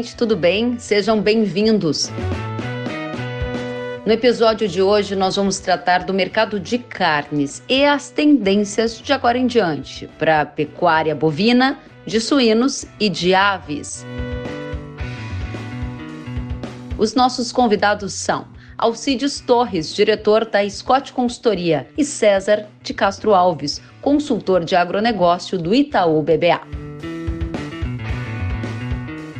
gente, tudo bem? Sejam bem-vindos. No episódio de hoje, nós vamos tratar do mercado de carnes e as tendências de agora em diante para pecuária bovina, de suínos e de aves. Os nossos convidados são Alcides Torres, diretor da Scott Consultoria, e César de Castro Alves, consultor de agronegócio do Itaú BBA.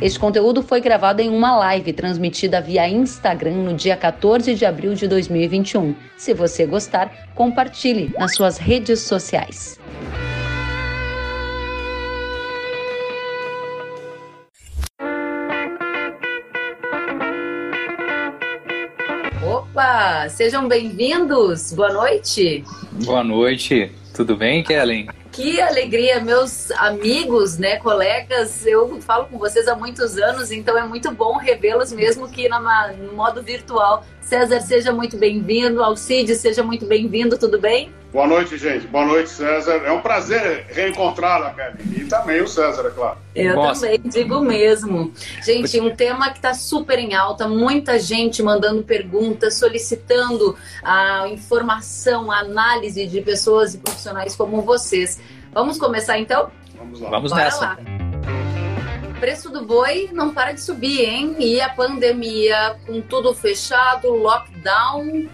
Este conteúdo foi gravado em uma live transmitida via Instagram no dia 14 de abril de 2021. Se você gostar, compartilhe nas suas redes sociais. Opa, sejam bem-vindos. Boa noite. Boa noite. Tudo bem, Kellen? Que alegria, meus amigos, né, colegas, eu falo com vocês há muitos anos, então é muito bom revê-los mesmo que no modo virtual. César, seja muito bem-vindo. Alcides, seja muito bem-vindo, tudo bem? Boa noite, gente. Boa noite, César. É um prazer reencontrá-la, Kelly. E também o César, é claro. Eu Nossa. também digo mesmo. Gente, um tema que está super em alta, muita gente mandando perguntas, solicitando a informação, a análise de pessoas e profissionais como vocês. Vamos começar então? Vamos lá. Vamos Bora nessa. Lá. Preço do boi não para de subir, hein? E a pandemia, com tudo fechado, lockdown,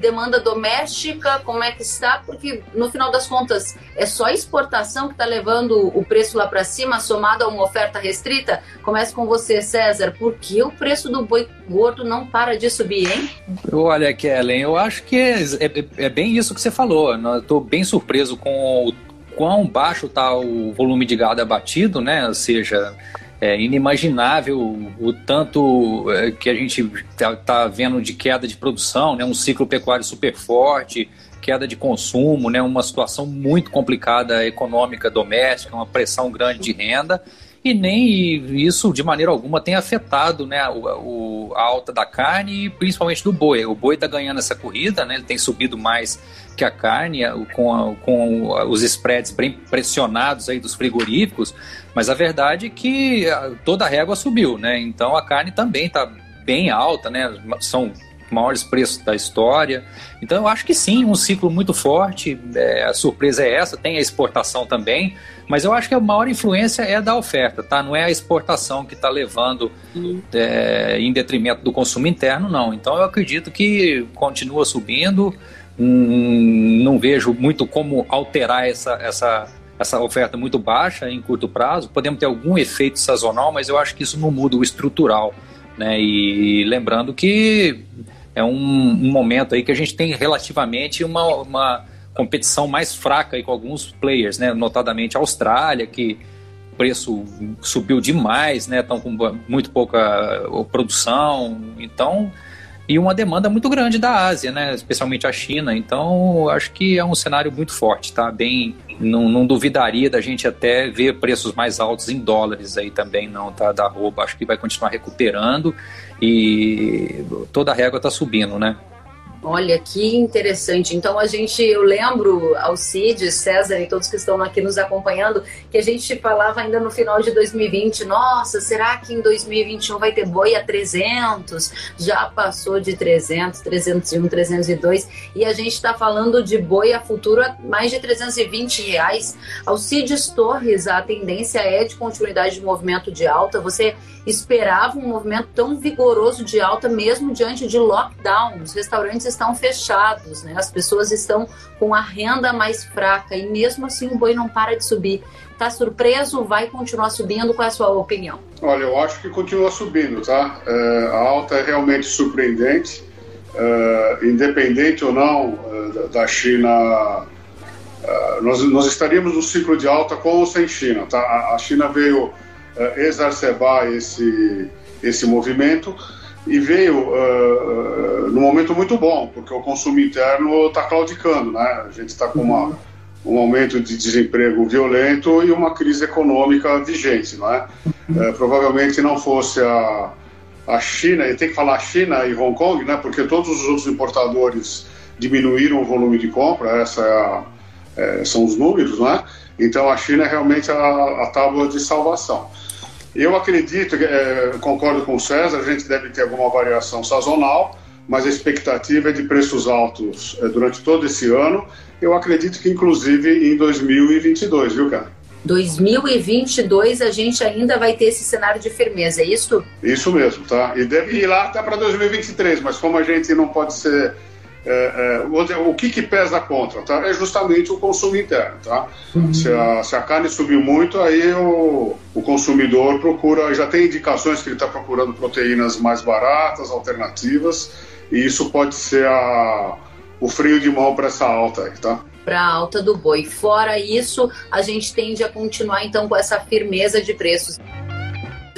demanda doméstica, como é que está? Porque no final das contas é só exportação que está levando o preço lá para cima, somado a uma oferta restrita. Começa com você, César. Por que o preço do boi gordo não para de subir, hein? Olha, Kellen, eu acho que é, é, é bem isso que você falou. Estou bem surpreso com o quão baixo está o volume de gado abatido, né? Ou seja, é inimaginável o tanto é, que a gente está tá vendo de queda de produção, né? um ciclo pecuário super forte, queda de consumo, né? uma situação muito complicada econômica doméstica, uma pressão grande de renda e nem isso de maneira alguma tem afetado né, o, o, a alta da carne e principalmente do boi. O boi está ganhando essa corrida, né, ele tem subido mais que a carne, com, a, com os spreads bem pressionados aí dos frigoríficos, mas a verdade é que toda a régua subiu, né? Então a carne também está bem alta, né? São maiores preços da história. Então eu acho que sim, um ciclo muito forte. É, a surpresa é essa, tem a exportação também, mas eu acho que a maior influência é da oferta, tá? Não é a exportação que está levando é, em detrimento do consumo interno, não. Então eu acredito que continua subindo. Hum, não vejo muito como alterar essa, essa, essa oferta muito baixa em curto prazo. Podemos ter algum efeito sazonal, mas eu acho que isso não muda o estrutural. Né? E lembrando que é um, um, momento aí que a gente tem relativamente uma, uma competição mais fraca aí com alguns players, né? notadamente a Austrália, que o preço subiu demais, né? estão com muito pouca produção, então e uma demanda muito grande da Ásia, né? especialmente a China. Então, acho que é um cenário muito forte, tá? Bem, não, não, duvidaria da gente até ver preços mais altos em dólares aí também, não, tá? Da roupa, acho que vai continuar recuperando e toda a régua está subindo, né? Olha que interessante. Então a gente, eu lembro Alcides, César e todos que estão aqui nos acompanhando, que a gente falava ainda no final de 2020, nossa, será que em 2021 vai ter boi a 300? Já passou de 300, 301, 302 e a gente está falando de boi a futuro a mais de 320 reais. Alcides Torres, a tendência é de continuidade de movimento de alta. Você esperava um movimento tão vigoroso de alta mesmo diante de lockdown. Os restaurantes estão fechados, né? As pessoas estão com a renda mais fraca e mesmo assim o boi não para de subir. Tá surpreso? Vai continuar subindo? Qual é a sua opinião? Olha, eu acho que continua subindo, tá? É, a alta é realmente surpreendente, é, independente ou não é, da China. Nós, nós estaríamos no ciclo de alta com ou sem China, tá? A, a China veio exacerbar esse, esse movimento e veio uh, num momento muito bom, porque o consumo interno está claudicando, né? A gente está com uma, um aumento de desemprego violento e uma crise econômica vigente, não é? Uh, provavelmente não fosse a, a China, e tem que falar China e Hong Kong, né? Porque todos os outros importadores diminuíram o volume de compra, essa é a, é, são os números, não é? Então a China é realmente a, a tábua de salvação. Eu acredito, é, concordo com o César, a gente deve ter alguma variação sazonal, mas a expectativa é de preços altos é, durante todo esse ano. Eu acredito que, inclusive, em 2022, viu, cara? 2022 a gente ainda vai ter esse cenário de firmeza, é isso? Isso mesmo, tá? E deve ir lá até para 2023, mas como a gente não pode ser é, é, o que, que pesa contra? Tá? É justamente o consumo interno. Tá? Uhum. Se, a, se, a, carne subir muito, aí o, o consumidor procura, já tem indicações que ele está procurando proteínas mais baratas, alternativas, e isso pode ser a, o freio de mão para essa alta aí, tá? Para a alta do boi. Fora isso, a gente tende a continuar então com essa firmeza de preços.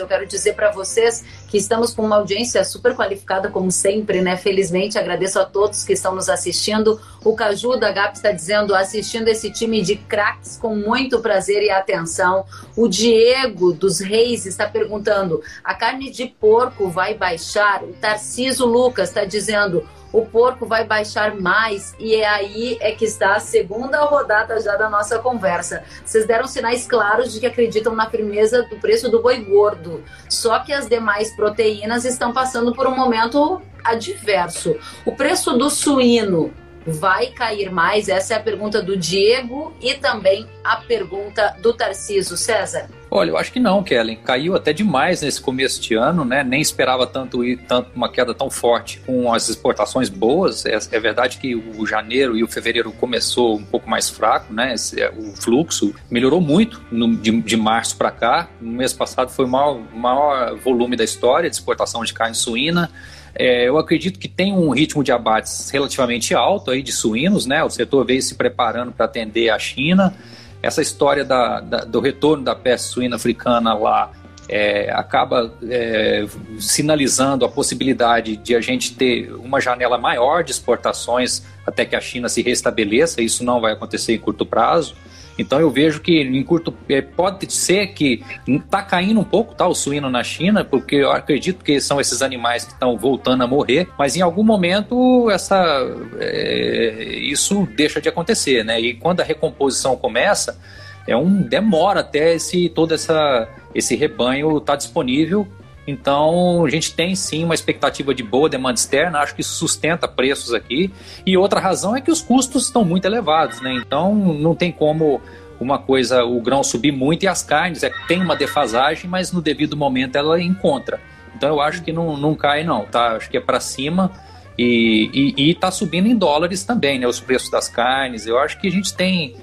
Eu quero dizer para vocês que estamos com uma audiência super qualificada, como sempre, né? Felizmente, agradeço a todos que estão nos assistindo. O Caju da GAP está dizendo, assistindo esse time de craques com muito prazer e atenção. O Diego dos Reis está perguntando: a carne de porco vai baixar? O Tarciso Lucas está dizendo o porco vai baixar mais e é aí é que está a segunda rodada já da nossa conversa. Vocês deram sinais claros de que acreditam na firmeza do preço do boi gordo. Só que as demais proteínas estão passando por um momento adverso. O preço do suíno vai cair mais? Essa é a pergunta do Diego e também a pergunta do Tarciso. César? Olha, eu acho que não, Kellen. Caiu até demais nesse começo de ano, né? Nem esperava tanto, tanto uma queda tão forte com as exportações boas. É, é verdade que o janeiro e o fevereiro começou um pouco mais fraco, né? Esse, é, o fluxo melhorou muito no, de, de, março para cá. No mês passado foi o maior, maior volume da história de exportação de carne suína. É, eu acredito que tem um ritmo de abates relativamente alto aí de suínos, né? O setor veio se preparando para atender a China. Essa história da, da, do retorno da peste suína africana lá é, acaba é, sinalizando a possibilidade de a gente ter uma janela maior de exportações até que a China se restabeleça. Isso não vai acontecer em curto prazo. Então eu vejo que em curto é, pode ser que está caindo um pouco tá, o suíno na China, porque eu acredito que são esses animais que estão voltando a morrer, mas em algum momento essa, é, isso deixa de acontecer, né? E quando a recomposição começa, é um demora até esse todo essa, esse rebanho estar tá disponível então, a gente tem sim uma expectativa de boa demanda externa, acho que isso sustenta preços aqui. E outra razão é que os custos estão muito elevados, né? Então, não tem como uma coisa, o grão subir muito e as carnes, é, tem uma defasagem, mas no devido momento ela encontra. Então, eu acho que não, não cai, não, tá? Acho que é para cima. E está subindo em dólares também, né? Os preços das carnes. Eu acho que a gente tem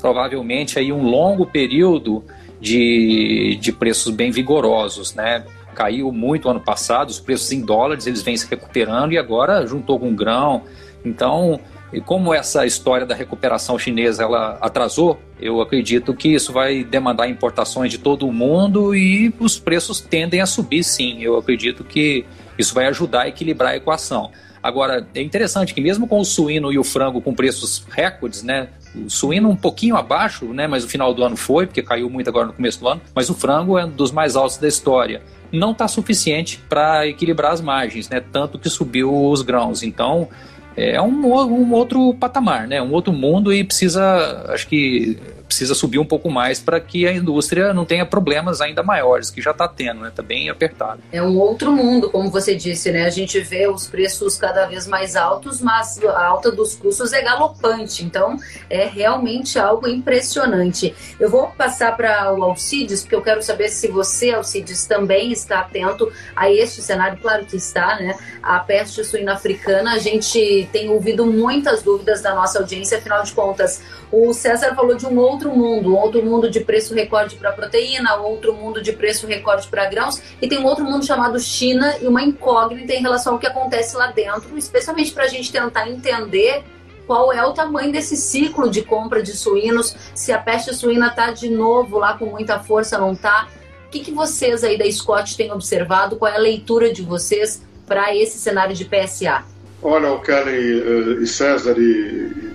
provavelmente aí um longo período de, de preços bem vigorosos, né? Caiu muito ano passado, os preços em dólares eles vêm se recuperando e agora juntou com grão. Então, como essa história da recuperação chinesa ela atrasou, eu acredito que isso vai demandar importações de todo o mundo e os preços tendem a subir sim. Eu acredito que isso vai ajudar a equilibrar a equação. Agora, é interessante que mesmo com o suíno e o frango com preços recordes, né? O suíno um pouquinho abaixo, né? Mas o final do ano foi, porque caiu muito agora no começo do ano. Mas o frango é um dos mais altos da história não está suficiente para equilibrar as margens, né? Tanto que subiu os grãos. Então é um, um outro patamar, né? Um outro mundo e precisa, acho que precisa subir um pouco mais para que a indústria não tenha problemas ainda maiores, que já está tendo, né? Está bem apertado. É um outro mundo, como você disse, né? A gente vê os preços cada vez mais altos, mas a alta dos custos é galopante. Então, é realmente algo impressionante. Eu vou passar para o Alcides, porque eu quero saber se você, Alcides, também está atento a este cenário. Claro que está, né? A peste suína africana, a gente tem ouvido muitas dúvidas da nossa audiência, afinal de contas, o César falou de um outro mundo, outro mundo de preço recorde para proteína, outro mundo de preço recorde para grãos, e tem um outro mundo chamado China e uma incógnita em relação ao que acontece lá dentro, especialmente para a gente tentar entender qual é o tamanho desse ciclo de compra de suínos, se a peste suína está de novo lá com muita força, não está. O que, que vocês aí da Scott têm observado? Qual é a leitura de vocês para esse cenário de PSA? Olha, o Kelly uh, e César e,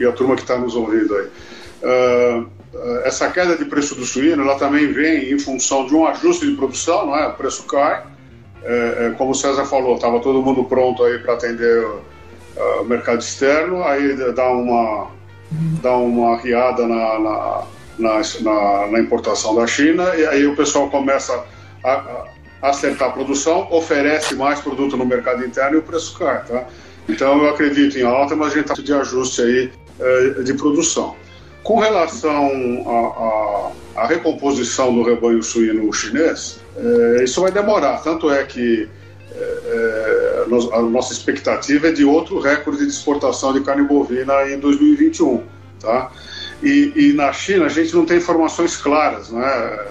e a turma que está nos ouvindo aí. Uh, essa queda de preço do suíno, ela também vem em função de um ajuste de produção, não é? O preço cai. É, é, como o César falou, estava todo mundo pronto aí para atender uh, o mercado externo, aí dá uma, dá uma riada na, na, na, na, na, importação da China, e aí o pessoal começa a, a acertar a produção, oferece mais produto no mercado interno e o preço cai. Tá? Então eu acredito em alta, mas a gente está de ajuste aí é, de produção. Com relação à recomposição do rebanho suíno chinês, é, isso vai demorar. Tanto é que é, a nossa expectativa é de outro recorde de exportação de carne bovina em 2021. Tá? E, e, na China a gente não tem informações claras. Né?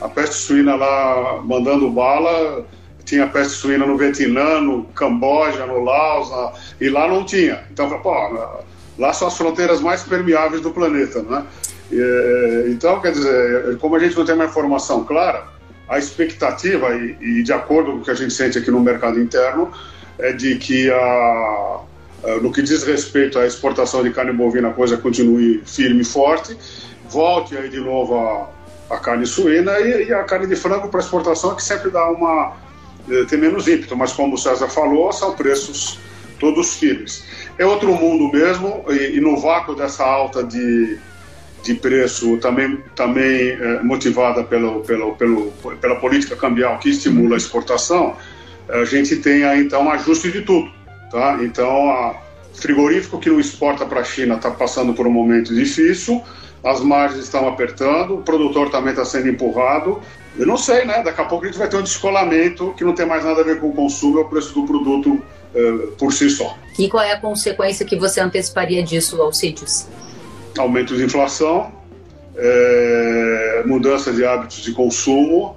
A peste suína lá mandando bala, tinha peste suína no Vietnã, no Camboja, no Laos, na, e lá não tinha. Então, pô, lá são as fronteiras mais permeáveis do planeta. Né? E, então, quer dizer, como a gente não tem uma informação clara, a expectativa, e, e, de acordo com o que a gente sente aqui no mercado interno, é de que a, no que diz respeito à exportação de carne bovina, a coisa continue firme e forte, volte aí de novo a, a carne suína e, e a carne de frango para exportação, que sempre dá uma. Eh, tem menos ímpeto, mas como o César falou, são preços todos firmes. É outro mundo mesmo, e, e no vácuo dessa alta de, de preço, também, também é, motivada pelo, pelo, pelo, pela política cambial que estimula a exportação, a gente tem então um ajuste de tudo. Tá? Então, a frigorífico que não exporta para a China está passando por um momento difícil, as margens estão apertando, o produtor também está sendo empurrado. Eu não sei, né? Daqui a pouco a gente vai ter um descolamento que não tem mais nada a ver com o consumo, é o preço do produto uh, por si só. E qual é a consequência que você anteciparia disso, Alcides? Aumento de inflação, é, mudança de hábitos de consumo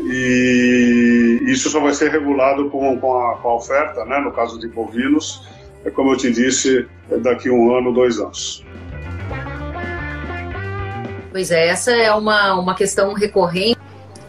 e isso só vai ser regulado com, com, a, com a oferta, né? no caso de bovinos, é como eu te disse, daqui um ano, dois anos. Pois é, essa é uma, uma questão recorrente.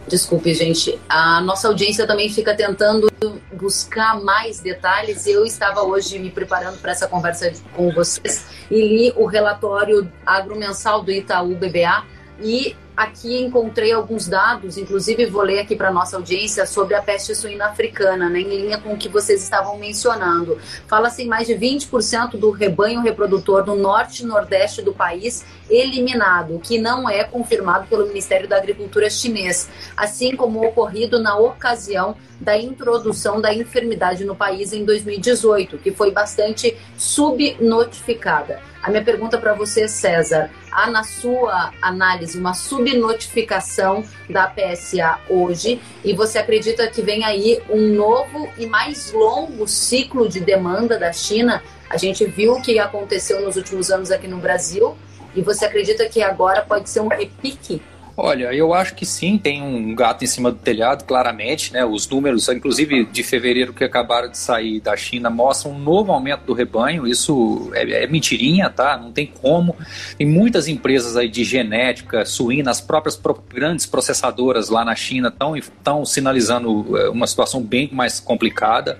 Desculpe, gente. A nossa audiência também fica tentando buscar mais detalhes. Eu estava hoje me preparando para essa conversa com vocês e li o relatório agromensal do Itaú BBA e aqui encontrei alguns dados, inclusive vou ler aqui para nossa audiência sobre a peste suína africana, né, em linha com o que vocês estavam mencionando. Fala-se em mais de 20% do rebanho reprodutor no norte e nordeste do país eliminado, que não é confirmado pelo Ministério da Agricultura chinês, assim como ocorrido na ocasião da introdução da enfermidade no país em 2018, que foi bastante subnotificada. A minha pergunta para você, César, há na sua análise uma subnotificação da PSA hoje? E você acredita que vem aí um novo e mais longo ciclo de demanda da China? A gente viu o que aconteceu nos últimos anos aqui no Brasil. E você acredita que agora pode ser um repique Olha, eu acho que sim, tem um gato em cima do telhado, claramente, né? Os números, inclusive de fevereiro que acabaram de sair da China, mostram um novo aumento do rebanho. Isso é, é mentirinha, tá? Não tem como. Tem muitas empresas aí de genética suína, as próprias grandes processadoras lá na China estão sinalizando é, uma situação bem mais complicada.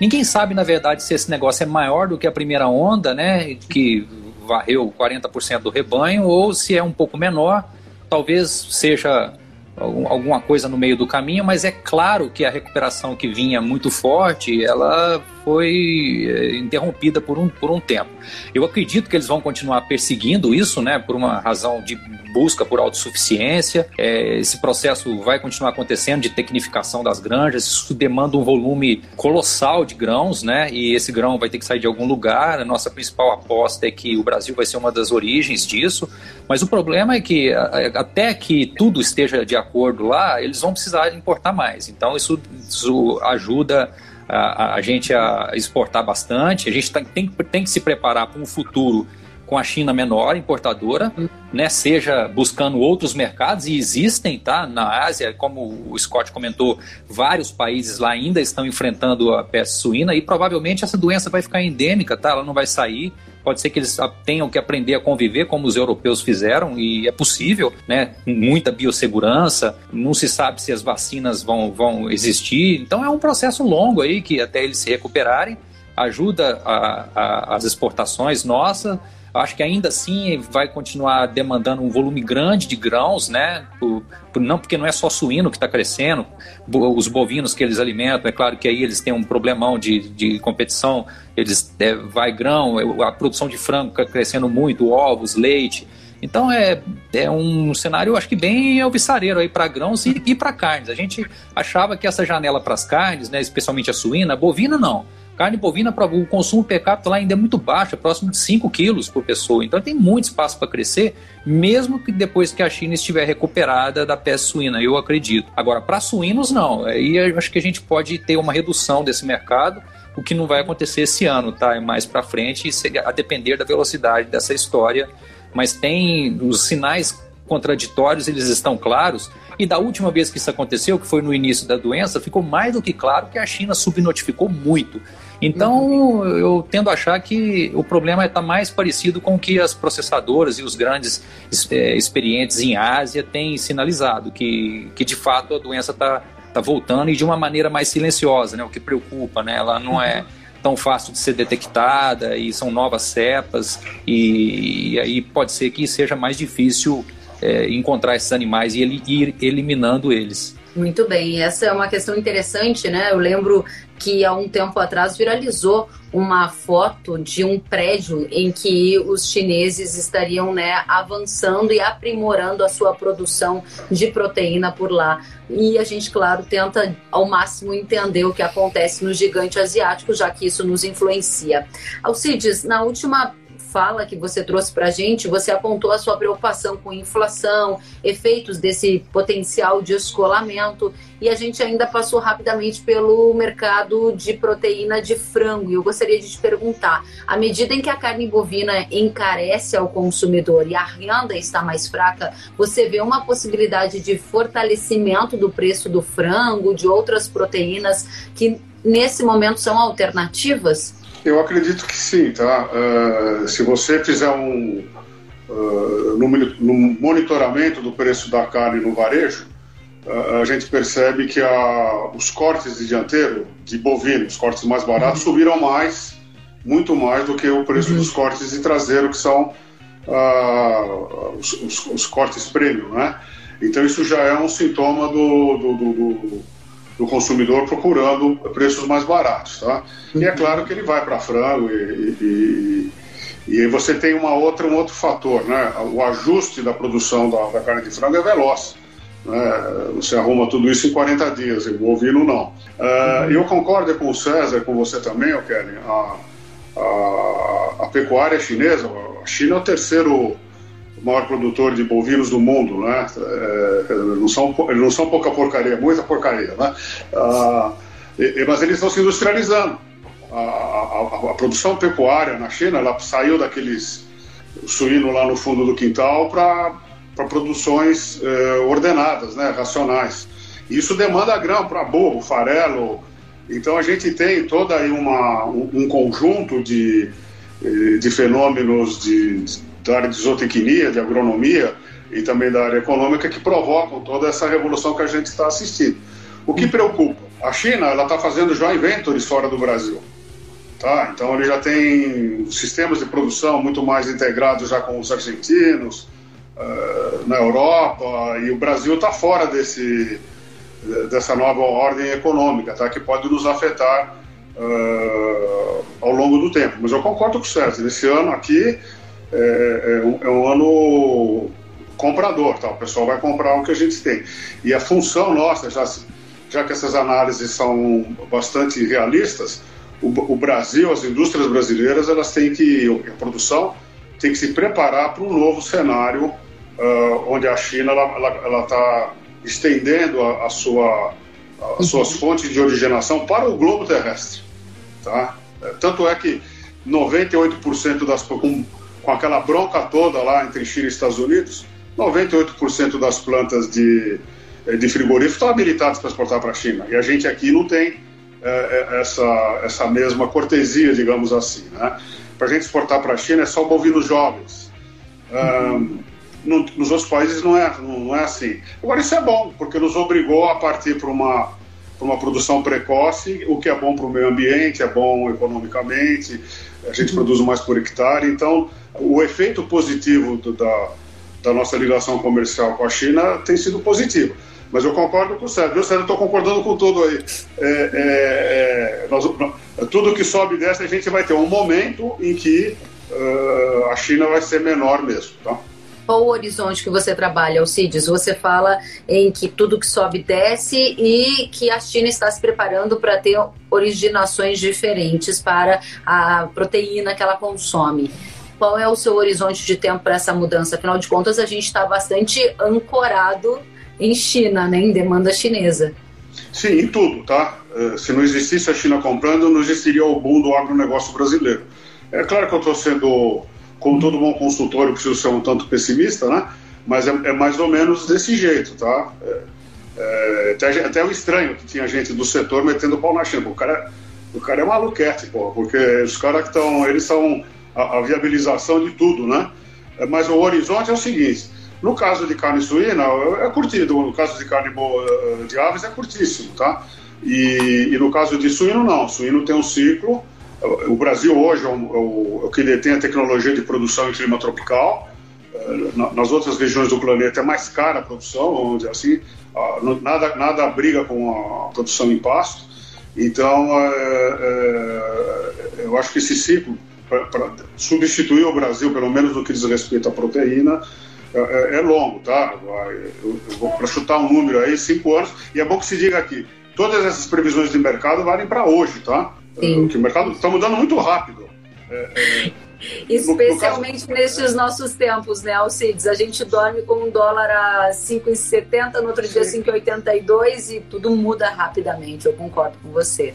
Ninguém sabe, na verdade, se esse negócio é maior do que a primeira onda, né? Que varreu 40% do rebanho, ou se é um pouco menor talvez seja alguma coisa no meio do caminho, mas é claro que a recuperação que vinha muito forte, ela foi eh, interrompida por um, por um tempo. Eu acredito que eles vão continuar perseguindo isso, né, por uma razão de busca por autossuficiência. É, esse processo vai continuar acontecendo de tecnificação das granjas. Isso demanda um volume colossal de grãos, né, e esse grão vai ter que sair de algum lugar. A nossa principal aposta é que o Brasil vai ser uma das origens disso. Mas o problema é que até que tudo esteja de acordo lá, eles vão precisar importar mais. Então isso, isso ajuda a, a gente a exportar bastante. A gente tá, tem, tem que se preparar para um futuro com a China menor, importadora, né, seja buscando outros mercados, e existem, tá? Na Ásia, como o Scott comentou, vários países lá ainda estão enfrentando a peste suína e provavelmente essa doença vai ficar endêmica, tá? Ela não vai sair. Pode ser que eles tenham que aprender a conviver como os europeus fizeram, e é possível, né? Muita biossegurança, não se sabe se as vacinas vão, vão existir. Então é um processo longo aí que até eles se recuperarem ajuda a, a, as exportações nossas Acho que ainda assim vai continuar demandando um volume grande de grãos, né? Por, por, não porque não é só suíno que está crescendo, os bovinos que eles alimentam, é claro que aí eles têm um problemão de, de competição, eles é, vai grão, a produção de frango está crescendo muito, ovos, leite. Então é é um cenário, acho que bem alvissareiro aí para grãos e, e para carnes. A gente achava que essa janela para as carnes, né, especialmente a suína, a bovina não. Carne bovina, o consumo per capita lá ainda é muito baixo, é próximo de 5 quilos por pessoa. Então tem muito espaço para crescer, mesmo que depois que a China estiver recuperada da peste suína, eu acredito. Agora, para suínos, não. Aí eu acho que a gente pode ter uma redução desse mercado, o que não vai acontecer esse ano, tá? Mais para frente, a depender da velocidade dessa história. Mas tem os sinais contraditórios, eles estão claros. E da última vez que isso aconteceu, que foi no início da doença, ficou mais do que claro que a China subnotificou muito. Então, eu tendo a achar que o problema está mais parecido com o que as processadoras e os grandes é, experientes em Ásia têm sinalizado, que, que de fato a doença está tá voltando e de uma maneira mais silenciosa, né? o que preocupa. Né? Ela não é tão fácil de ser detectada e são novas cepas, e, e aí pode ser que seja mais difícil é, encontrar esses animais e ele, ir eliminando eles. Muito bem, essa é uma questão interessante, né? Eu lembro que há um tempo atrás viralizou uma foto de um prédio em que os chineses estariam né, avançando e aprimorando a sua produção de proteína por lá. E a gente, claro, tenta ao máximo entender o que acontece no gigante asiático, já que isso nos influencia. Alcides, na última fala que você trouxe para a gente, você apontou a sua preocupação com inflação, efeitos desse potencial de escolamento, e a gente ainda passou rapidamente pelo mercado de proteína de frango. E eu gostaria de te perguntar: à medida em que a carne bovina encarece ao consumidor e a renda está mais fraca, você vê uma possibilidade de fortalecimento do preço do frango, de outras proteínas que nesse momento são alternativas? Eu acredito que sim, tá? Uh, se você fizer um uh, no, no, monitoramento do preço da carne no varejo, uh, a gente percebe que a, os cortes de dianteiro, de bovino, os cortes mais baratos, uhum. subiram mais, muito mais do que o preço uhum. dos cortes de traseiro, que são os, os, os, cortes premium, né? Então isso já é um sintoma do, do, do, do do consumidor procurando preços mais baratos, tá? E é claro que ele vai para frango e, e, e, aí você tem uma outra, um outro fator, né? O ajuste da produção da, da carne de frango é veloz. Né? Você arruma tudo isso em 40 dias, o bovino não. Uh, eu concordo com o César, com você também, Kelly. A, a, a pecuária chinesa, a China é o terceiro maior produtor de bovinos do mundo, né? É, não são, não são pouca porcaria, muita porcaria, né? Ah, e, mas eles estão se industrializando. A, a, a, produção pecuária na China, ela saiu daqueles suíno lá no fundo do quintal para produções eh, ordenadas, né? Racionais. Isso demanda grão para burro, farelo. Então a gente tem todo aí uma, um, um conjunto de, eh, de fenômenos de, de da área de zootecnia, de agronomia e também da área econômica que provocam toda essa revolução que a gente está assistindo. O que preocupa? A China ela está fazendo joint ventures fora do Brasil. Tá? Então ele já tem sistemas de produção muito mais integrados já com os argentinos, uh, na Europa, e o Brasil está fora desse, dessa nova ordem econômica, tá? que pode nos afetar uh, ao longo do tempo. Mas eu concordo com o Sérgio, nesse ano aqui é, é, um, é um ano comprador, tá? o pessoal vai comprar o que a gente tem. E a função nossa, já, já que essas análises são bastante realistas, o, o Brasil, as indústrias brasileiras, elas têm que, a produção tem que se preparar para um novo cenário uh, onde a China ela está estendendo a, a sua, as suas uhum. fontes de origenação para o globo terrestre. Tá? Tanto é que 98% das, com com aquela bronca toda lá entre China e Estados Unidos, 98% das plantas de, eh, de frigorífico estão habilitadas para exportar para a China. E a gente aqui não tem é, essa, essa mesma cortesia, digamos assim. Né? Para a gente exportar para a China é só bovinos jovens. Uhum. Um, no, nos outros países não é, não é assim. Agora, isso é bom, porque nos obrigou a partir para uma, uma produção precoce, o que é bom para o meio ambiente, é bom economicamente, a gente uhum. produz mais por hectare. Então, o efeito positivo do, da, da nossa ligação comercial com a China tem sido positivo. Mas eu concordo com o Sérgio. Eu, Sérgio, estou concordando com tudo aí. É, é, é, nós, tudo que sobe e desce, a gente vai ter um momento em que uh, a China vai ser menor mesmo. Tá? Qual o horizonte que você trabalha, Alcides? Você fala em que tudo que sobe desce e que a China está se preparando para ter originações diferentes para a proteína que ela consome. Qual é o seu horizonte de tempo para essa mudança? Afinal de contas, a gente está bastante ancorado em China, né, em demanda chinesa. Sim, em tudo, tá? Eh, se não existisse a China comprando, não existiria o boom do agronegócio brasileiro. É claro que eu estou sendo, como todo bom consultor, eu preciso ser um tanto pessimista, né? Mas é, é mais ou menos desse jeito, tá? É, até, até o estranho que tinha gente do setor metendo pau na China. O cara, o cara é maluquete, pô, porque os caras que estão, eles são a, a, viabilização de tudo, né? É, mas o horizonte é o seguinte: no caso de carne suína, é curtido, no caso de carne boa, de aves, é curtíssimo, tá? E, e, no caso de suíno, não. Suíno tem um ciclo. O Brasil hoje é o, é o, é o que detém a tecnologia de produção em clima tropical. É, nas outras regiões do planeta é mais cara a produção, dizer assim. Nada, nada briga com a produção em pasto. Então, é, é, eu acho que esse ciclo, para substituir o Brasil, pelo menos no que diz respeito à proteína, é, é longo, tá? Eu, eu vou para chutar um número aí, cinco anos. E é bom que se diga aqui: todas essas previsões de mercado valem para hoje, tá? Sim. Porque o mercado está mudando muito rápido. É, é, Especialmente no, no caso... nesses nossos tempos, né, Alcides? A gente dorme com um dólar a 5,70, no outro Sim. dia 5,82 e tudo muda rapidamente. Eu concordo com você.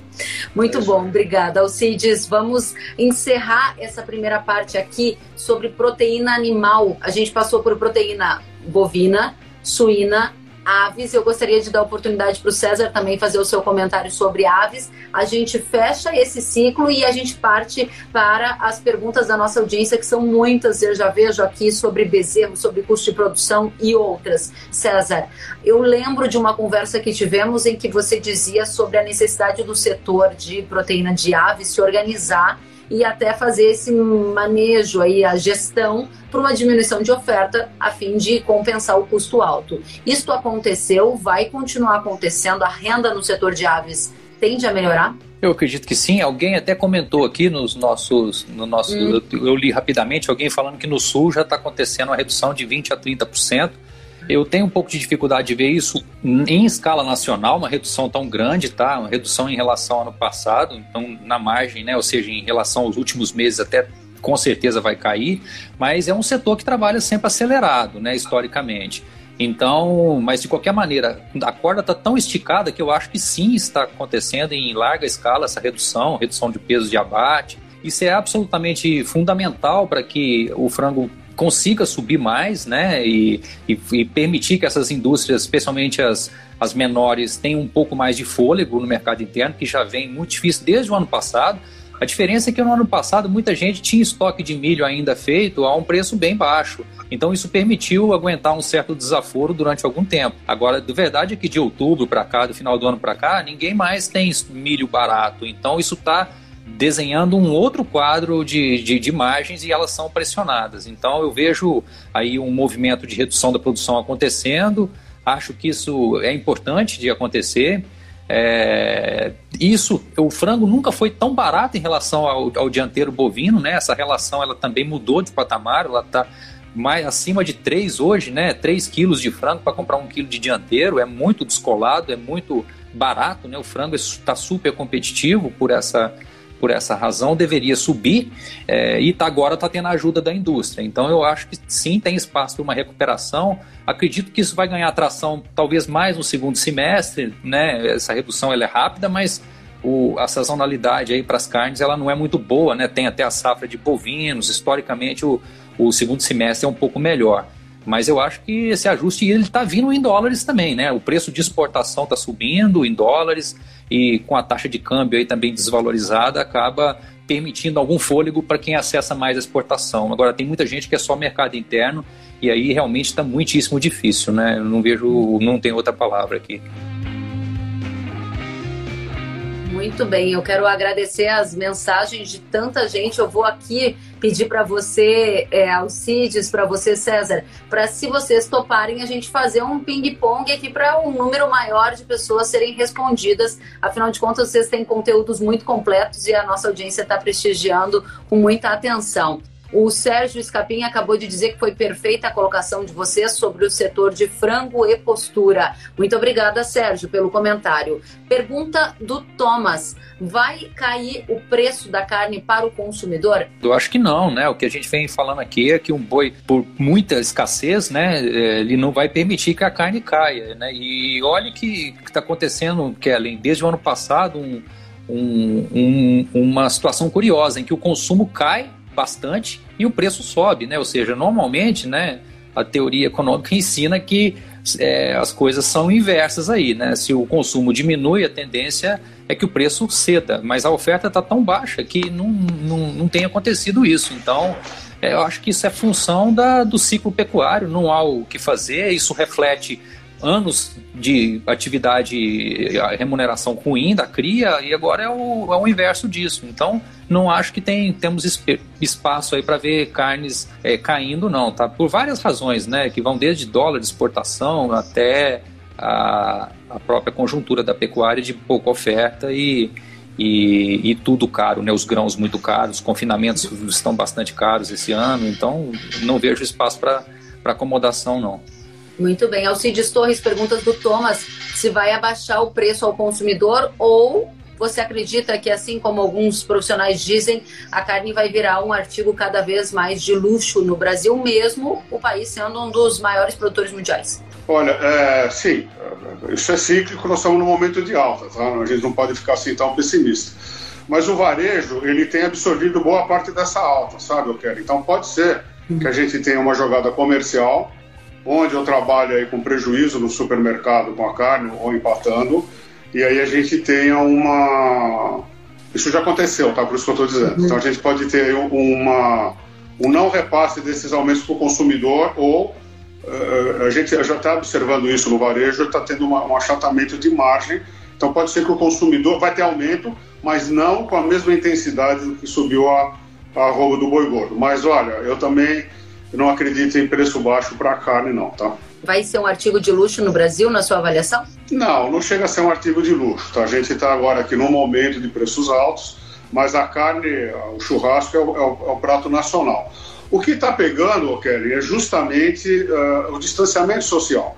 Muito é bom, obrigada, Alcides. Vamos encerrar essa primeira parte aqui sobre proteína animal. A gente passou por proteína bovina, suína, aves. Eu gostaria de dar oportunidade para o César também fazer o seu comentário sobre aves. A gente fecha esse ciclo e a gente parte para as perguntas da nossa audiência, que são muitas, eu já vejo aqui sobre bezerro, sobre custo de produção e outras. César, eu lembro de uma conversa que tivemos em que você dizia sobre a necessidade do setor de proteína de aves se organizar e até fazer esse manejo aí, a gestão para uma diminuição de oferta a fim de compensar o custo alto. Isto aconteceu, vai continuar acontecendo, a renda no setor de aves tende a melhorar? Eu acredito que sim. Alguém até comentou aqui nos nossos. No nosso, hum. eu, eu, li rapidamente alguém falando que no sul já está acontecendo uma redução de 20% a 30%. Eu tenho um pouco de dificuldade de ver isso em escala nacional, uma redução tão grande, tá? Uma redução em relação ao ano passado, então na margem, né? Ou seja, em relação aos últimos meses até com certeza vai cair, mas é um setor que trabalha sempre acelerado, né, historicamente. Então, mas de qualquer maneira, a corda está tão esticada que eu acho que sim está acontecendo em larga escala essa redução, redução de peso de abate. Isso é absolutamente fundamental para que o frango consiga subir mais, né, e, e, e, permitir que essas indústrias, especialmente as, as menores, tenham um pouco mais de fôlego no mercado interno, que já vem muito difícil desde o ano passado. A diferença é que no ano passado muita gente tinha estoque de milho ainda feito a um preço bem baixo. Então isso permitiu aguentar um certo desaforo durante algum tempo. Agora, de verdade é que de outubro para cá, do final do ano para cá, ninguém mais tem milho barato. Então isso está desenhando um outro quadro de, de, de, margens e elas são pressionadas. Então eu vejo aí um movimento de redução da produção acontecendo, acho que isso é importante de acontecer. É, isso, o frango nunca foi tão barato em relação ao, ao dianteiro bovino, né? Essa relação ela também mudou de patamar, ela está mais acima de 3 hoje, né? 3 quilos de frango para comprar um quilo de dianteiro é muito descolado, é muito barato, né? O frango está super competitivo por essa por essa razão, deveria subir é, e tá, agora está tendo a ajuda da indústria. Então eu acho que sim, tem espaço para uma recuperação. Acredito que isso vai ganhar atração talvez mais no segundo semestre, né? Essa redução ela é rápida, mas o, a sazonalidade aí para as carnes ela não é muito boa, né? Tem até a safra de bovinos, historicamente o, o segundo semestre é um pouco melhor. Mas eu acho que esse ajuste ele está vindo em dólares também, né? O preço de exportação está subindo em dólares e com a taxa de câmbio aí também desvalorizada, acaba permitindo algum fôlego para quem acessa mais a exportação. Agora, tem muita gente que é só mercado interno e aí realmente está muitíssimo difícil, né? Eu não vejo, não tem outra palavra aqui. Muito bem, eu quero agradecer as mensagens de tanta gente. Eu vou aqui pedir para você, é, Alcides, para você, César, para se vocês toparem a gente fazer um ping-pong aqui para um número maior de pessoas serem respondidas. Afinal de contas, vocês têm conteúdos muito completos e a nossa audiência está prestigiando com muita atenção. O Sérgio Escapim acabou de dizer que foi perfeita a colocação de vocês sobre o setor de frango e postura. Muito obrigada, Sérgio, pelo comentário. Pergunta do Thomas: vai cair o preço da carne para o consumidor? Eu acho que não, né? O que a gente vem falando aqui é que um boi, por muita escassez, né, é, ele não vai permitir que a carne caia, né? E olha que está acontecendo, Kellen, desde o ano passado, um, um, um, uma situação curiosa em que o consumo cai bastante e o preço sobe, né? Ou seja, normalmente, né, a teoria econômica ensina que é, as coisas são inversas aí, né? Se o consumo diminui, a tendência é que o preço ceda, mas a oferta está tão baixa que não, não, não tem acontecido isso. Então, é, eu acho que isso é função da, do ciclo pecuário, não há o que fazer, isso reflete anos de atividade, remuneração ruim da cria, e agora é o, é o inverso disso. Então, não acho que tem, temos espaço aí para ver carnes é, caindo, não, tá? Por várias razões, né? Que vão desde dólar de exportação até a, a própria conjuntura da pecuária de pouca oferta e, e, e, tudo caro, né? Os grãos muito caros, os confinamentos estão bastante caros esse ano, então não vejo espaço para acomodação, não. Muito bem. Alcides Torres, perguntas do Thomas: se vai abaixar o preço ao consumidor ou você acredita que, assim como alguns profissionais dizem, a carne vai virar um artigo cada vez mais de luxo no Brasil, mesmo o país sendo um dos maiores produtores mundiais? Olha, é, sim, isso é cíclico, nós estamos num momento de alta, tá? a gente não pode ficar assim tão pessimista. Mas o varejo, ele tem absorvido boa parte dessa alta, sabe, eu. Então pode ser que a gente tenha uma jogada comercial onde eu trabalho aí com prejuízo no supermercado com a carne ou empatando, e aí a gente tenha uma. Isso já aconteceu, tá? Por isso que eu estou dizendo. Então a gente pode ter uma, um não repasse desses aumentos para o consumidor ou uh, a gente já está observando isso no varejo, está tendo uma, um achatamento de margem. Então pode ser que o consumidor vai ter aumento, mas não com a mesma intensidade que subiu a, a roupa do boi gordo. Mas olha, eu também eu não acredito em preço baixo para carne, não, tá? Vai ser um artigo de luxo no Brasil, na sua avaliação? Não, não chega a ser um artigo de luxo. Tá? A gente está agora aqui num momento de preços altos, mas a carne, o churrasco é o, é o, é o prato nacional. O que está pegando, Kelly, é justamente uh, o distanciamento social.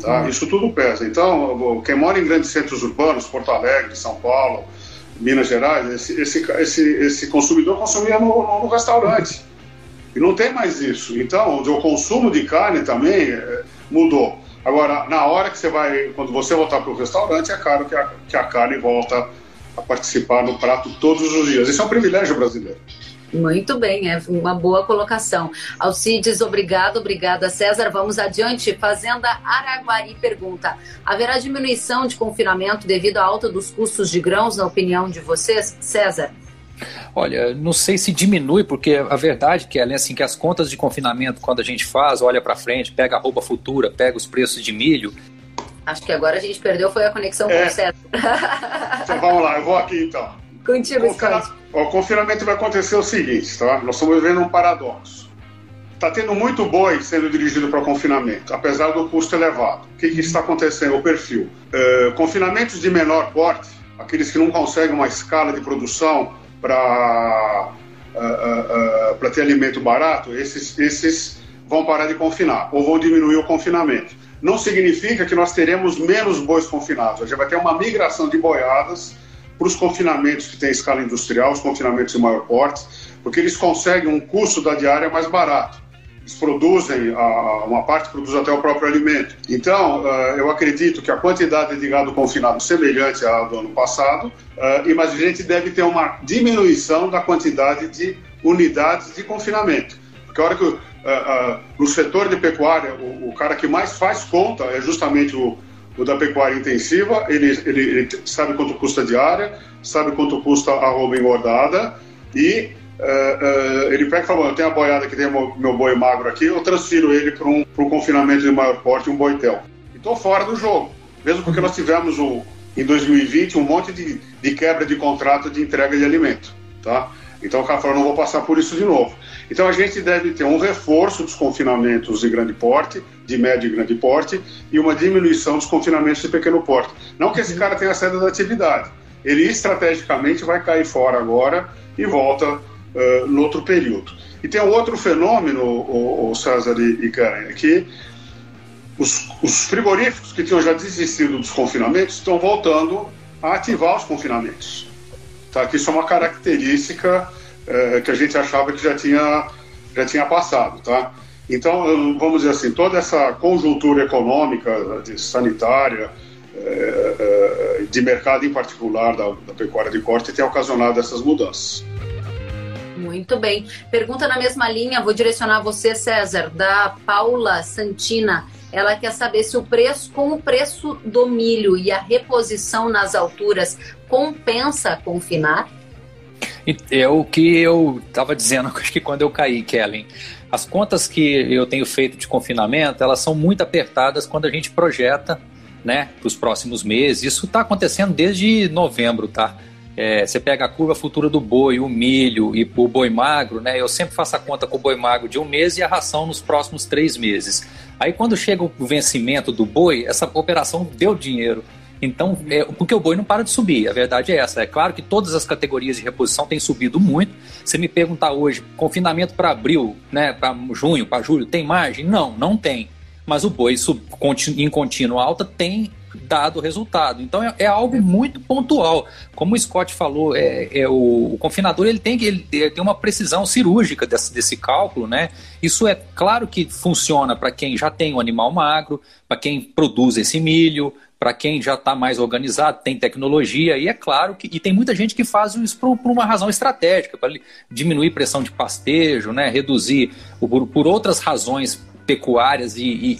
Tá? Uhum. Isso tudo pesa. Então, quem mora em grandes centros urbanos, Porto Alegre, São Paulo, Minas Gerais, esse, esse, esse, esse consumidor consumia no, no restaurante. E não tem mais isso. Então, o consumo de carne também é, mudou. Agora, na hora que você vai, quando você voltar para o restaurante, é claro que a, que a carne volta a participar no prato todos os dias. Isso é um privilégio brasileiro. Muito bem, é uma boa colocação. Alcides, obrigado, obrigada César. Vamos adiante. Fazenda Araguari pergunta: haverá diminuição de confinamento devido à alta dos custos de grãos, na opinião de vocês? César? Olha, não sei se diminui, porque a verdade é que, além assim, que as contas de confinamento, quando a gente faz, olha para frente, pega a roupa futura, pega os preços de milho. Acho que agora a gente perdeu foi a conexão é. com o César. então vamos lá, eu vou aqui então. Contigo, Confina... O confinamento vai acontecer o seguinte, tá? Nós estamos vivendo um paradoxo. Está tendo muito boi sendo dirigido para confinamento, apesar do custo elevado. O que, que está acontecendo? O perfil. Uh, confinamentos de menor porte, aqueles que não conseguem uma escala de produção para uh, uh, uh, ter alimento barato, esses, esses vão parar de confinar ou vão diminuir o confinamento. Não significa que nós teremos menos bois confinados. A gente vai ter uma migração de boiadas para os confinamentos que têm escala industrial, os confinamentos de maior porte, porque eles conseguem um custo da diária mais barato eles produzem, uma parte produz até o próprio alimento. Então, eh, eu acredito que a quantidade de gado confinado semelhante à do ano passado, eh, mas a gente deve ter uma diminuição da quantidade de unidades de confinamento. Porque a hora que eh, no setor de pecuária, o, cara que mais faz conta é justamente o, da pecuária intensiva, ele, ele, ele, sabe quanto custa diária, sabe quanto custa a roupa engordada e uh, ele pega e fala, eu tenho a boiada que tem meu, meu boi magro aqui, eu transfiro ele para um, um confinamento de maior porte, um boitel. E estou fora do jogo. Mesmo porque nós tivemos um, em 2020 um monte de, de quebra de contrato de entrega de alimento. Tá? Então o cara falou, não vou passar por isso de novo. Então a gente deve ter um reforço dos confinamentos de grande porte, de médio e grande porte, e uma diminuição dos confinamentos de pequeno porte. Não que esse cara tenha saído da atividade. Ele estrategicamente vai cair fora agora e volta uh, no outro período. E tem um outro fenômeno, o, o César e, e Karen, que os, os frigoríficos que tinham já desistido dos confinamentos estão voltando a ativar os confinamentos. Tá? Que isso é uma característica é, que a gente achava que já tinha, já tinha passado. Tá? Então, vamos dizer assim, toda essa conjuntura econômica, de sanitária, é, é, de mercado em particular da, da pecuária de corte tem ocasionado essas mudanças. Muito bem. Pergunta na mesma linha, vou direcionar você, César, da Paula Santina. Ela quer saber se o preço, com o preço do milho e a reposição nas alturas, compensa confinar? É o que eu estava dizendo, acho que quando eu caí, Kellen. As contas que eu tenho feito de confinamento, elas são muito apertadas quando a gente projeta né, para os próximos meses. Isso está acontecendo desde novembro, tá? É, você pega a curva futura do boi, o milho e o boi magro, né? Eu sempre faço a conta com o boi magro de um mês e a ração nos próximos três meses. Aí quando chega o vencimento do boi, essa operação deu dinheiro. Então, é, porque o boi não para de subir, a verdade é essa. É claro que todas as categorias de reposição têm subido muito. Você me perguntar hoje, confinamento para abril, né, para junho, para julho, tem margem? Não, não tem. Mas o boi sub, em contínua alta tem dado resultado. Então é, é, algo muito pontual. Como o Scott falou, é, é o, o, confinador ele tem, ele, ele tem uma precisão cirúrgica desse, desse cálculo, né? Isso é claro que funciona para quem já tem um animal magro, para quem produz esse milho, para quem já está mais organizado, tem tecnologia, e é claro que e tem muita gente que faz isso por, por uma razão estratégica, para diminuir pressão de pastejo, né, reduzir por, por outras razões pecuárias e, e,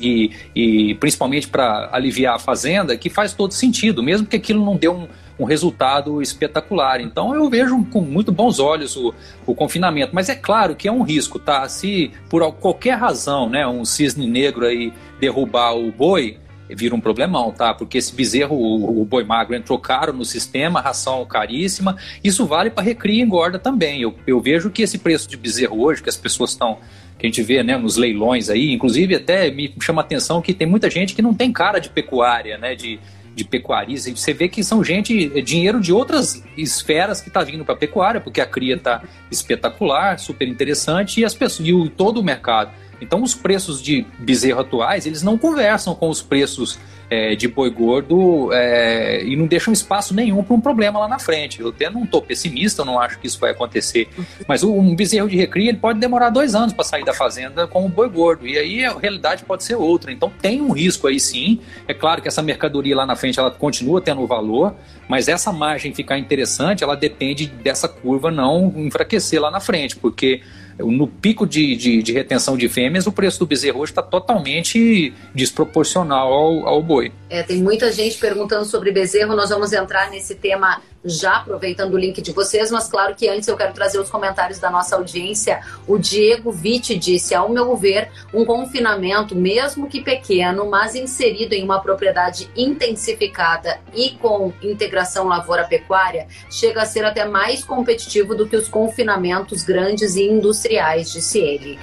e, e principalmente para aliviar a fazenda, que faz todo sentido, mesmo que aquilo não dê um, um resultado espetacular. Então eu vejo com muito bons olhos o, o, confinamento, mas é claro que é um risco, tá? Se por qualquer razão, né, um cisne negro aí derrubar o boi, vira um problemão, tá? Porque esse bezerro, o, o boi magro entrou caro no sistema, ração caríssima, isso vale para recria e engorda também. Eu, eu vejo que esse preço de bezerro hoje, que as pessoas estão que a gente vê né, nos leilões aí, inclusive até me chama a atenção que tem muita gente que não tem cara de pecuária, né, de, de pecuarista. Você vê que são gente, é dinheiro de outras esferas que está vindo para a pecuária, porque a cria está espetacular, super interessante, e as pessoas, e o, todo o mercado. Então os preços de bezerro atuais, eles não conversam com os preços é, de boi gordo é, e não deixam espaço nenhum para um problema lá na frente. Eu até não estou pessimista, eu não acho que isso vai acontecer. Mas um bezerro de recria ele pode demorar dois anos para sair da fazenda com o boi gordo. E aí a realidade pode ser outra. Então tem um risco aí sim. É claro que essa mercadoria lá na frente ela continua tendo valor, mas essa margem ficar interessante, ela depende dessa curva não enfraquecer lá na frente, porque no pico de, de, de, retenção de fêmeas, o preço do bezerro hoje está totalmente desproporcional ao, ao boi. É, tem muita gente perguntando sobre bezerro, nós vamos entrar nesse tema já aproveitando o link de vocês, mas claro que antes eu quero trazer os comentários da nossa audiência. O Diego Vitti disse: ao meu ver, um confinamento, mesmo que pequeno, mas inserido em uma propriedade intensificada e com integração lavoura-pecuária, chega a ser até mais competitivo do que os confinamentos grandes e industriais, disse ele.